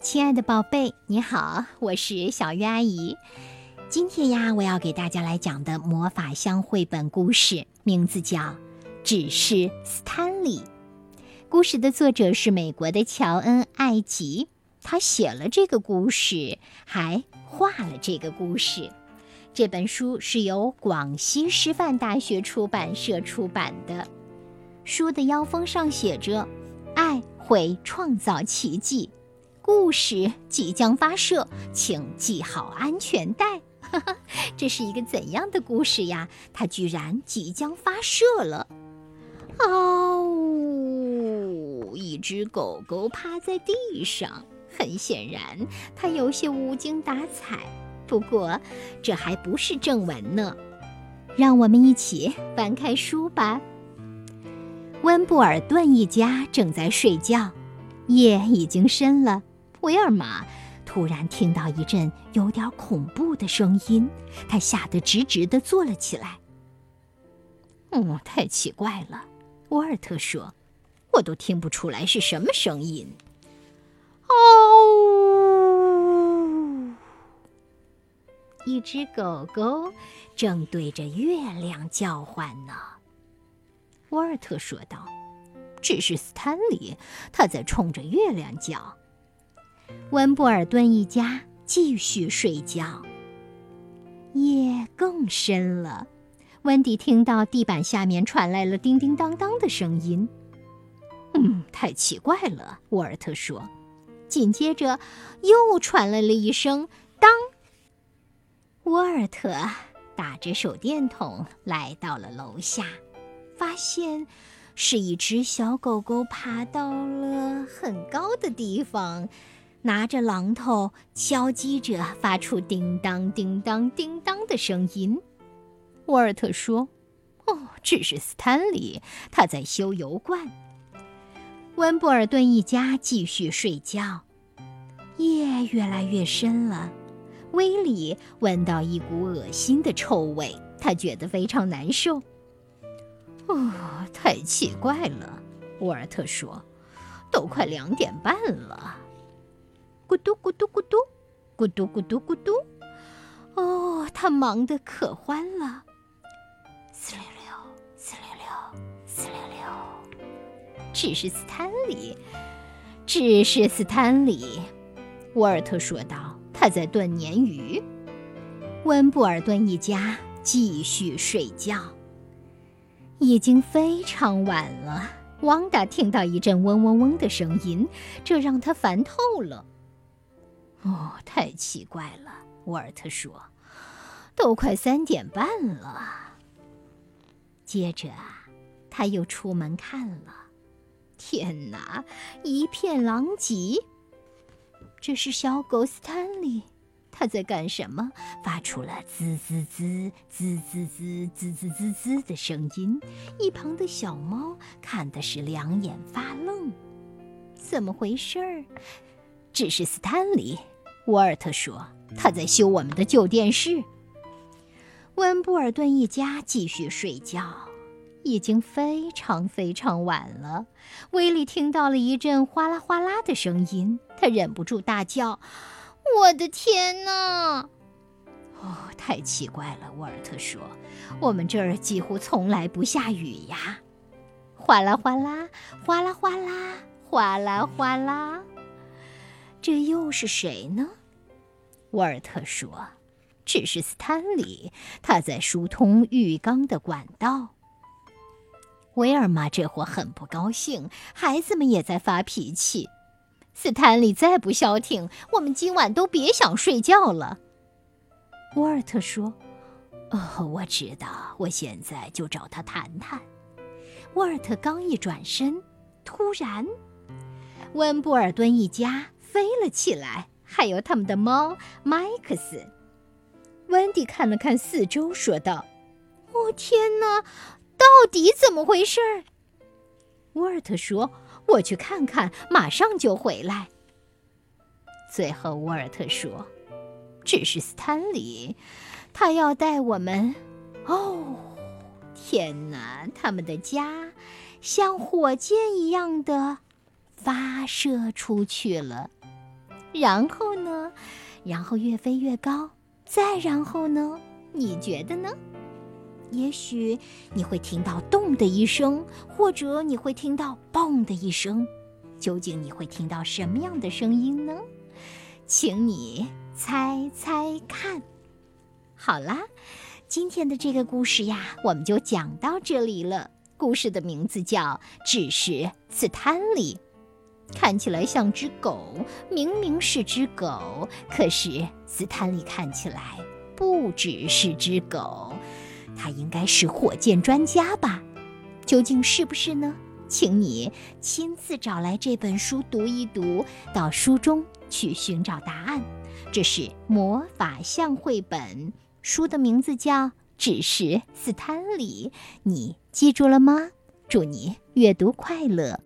亲爱的宝贝，你好，我是小鱼阿姨。今天呀，我要给大家来讲的魔法箱绘本故事，名字叫《只是斯坦利》。故事的作者是美国的乔恩·艾吉，他写了这个故事，还画了这个故事。这本书是由广西师范大学出版社出版的。书的腰封上写着：“爱会创造奇迹。”故事即将发射，请系好安全带。这是一个怎样的故事呀？它居然即将发射了！哦，一只狗狗趴在地上，很显然它有些无精打采。不过，这还不是正文呢。让我们一起翻开书吧。温布尔顿一家正在睡觉，夜已经深了。威尔玛突然听到一阵有点恐怖的声音，他吓得直直地坐了起来。嗯，太奇怪了，沃尔特说：“我都听不出来是什么声音。”哦，一只狗狗正对着月亮叫唤呢。沃尔特说道：“只是斯坦利，他在冲着月亮叫。”温布尔顿一家继续睡觉。夜更深了，温迪听到地板下面传来了叮叮当当的声音。嗯，太奇怪了，沃尔特说。紧接着，又传来了一声“当”。沃尔特打着手电筒来到了楼下，发现是一只小狗狗爬到了很高的地方。拿着榔头敲击着，发出叮当叮当叮当的声音。沃尔特说：“哦，这是斯坦利，他在修油罐。”温布尔顿一家继续睡觉。夜越来越深了，威里闻到一股恶心的臭味，他觉得非常难受。哦，太奇怪了，沃尔特说：“都快两点半了。”咕嘟咕嘟咕嘟，咕嘟咕嘟咕嘟。哦，他忙得可欢了。四六六，四六六，四六六。只是斯坦利，只是斯坦利。沃尔特说道：“他在炖鲶鱼。”温布尔顿一家继续睡觉。已经非常晚了。汪达听到一阵嗡嗡嗡的声音，这让他烦透了。哦，太奇怪了，沃尔特说：“都快三点半了。”接着，他又出门看了。天哪，一片狼藉！这是小狗斯坦利，他在干什么？发出了滋滋滋、滋滋滋、滋滋滋滋的声音。一旁的小猫看的是两眼发愣。怎么回事儿？只是斯坦利，沃尔特说：“他在修我们的旧电视。”温布尔顿一家继续睡觉，已经非常非常晚了。威利听到了一阵哗啦哗啦的声音，他忍不住大叫：“我的天哪！”哦，太奇怪了，沃尔特说：“我们这儿几乎从来不下雨呀！”哗啦哗啦，哗啦哗啦，哗啦哗啦。这又是谁呢？沃尔特说：“只是斯坦利，他在疏通浴缸的管道。”威尔玛这会很不高兴，孩子们也在发脾气。斯坦利再不消停，我们今晚都别想睡觉了。沃尔特说：“哦，我知道，我现在就找他谈谈。”沃尔特刚一转身，突然，温布尔顿一家。飞了起来，还有他们的猫麦克斯。温迪看了看四周，说道：“哦，天哪，到底怎么回事？”沃尔特说：“我去看看，马上就回来。”最后，沃尔特说：“只是斯坦利，他要带我们……哦，天哪！他们的家像火箭一样的发射出去了。”然后呢？然后越飞越高，再然后呢？你觉得呢？也许你会听到“咚”的一声，或者你会听到“嘣”的一声。究竟你会听到什么样的声音呢？请你猜猜看。好啦，今天的这个故事呀，我们就讲到这里了。故事的名字叫《只是斯坦利》。看起来像只狗，明明是只狗，可是斯坦利看起来不只是只狗，他应该是火箭专家吧？究竟是不是呢？请你亲自找来这本书读一读，到书中去寻找答案。这是魔法象绘本，书的名字叫《只是斯坦利》，你记住了吗？祝你阅读快乐。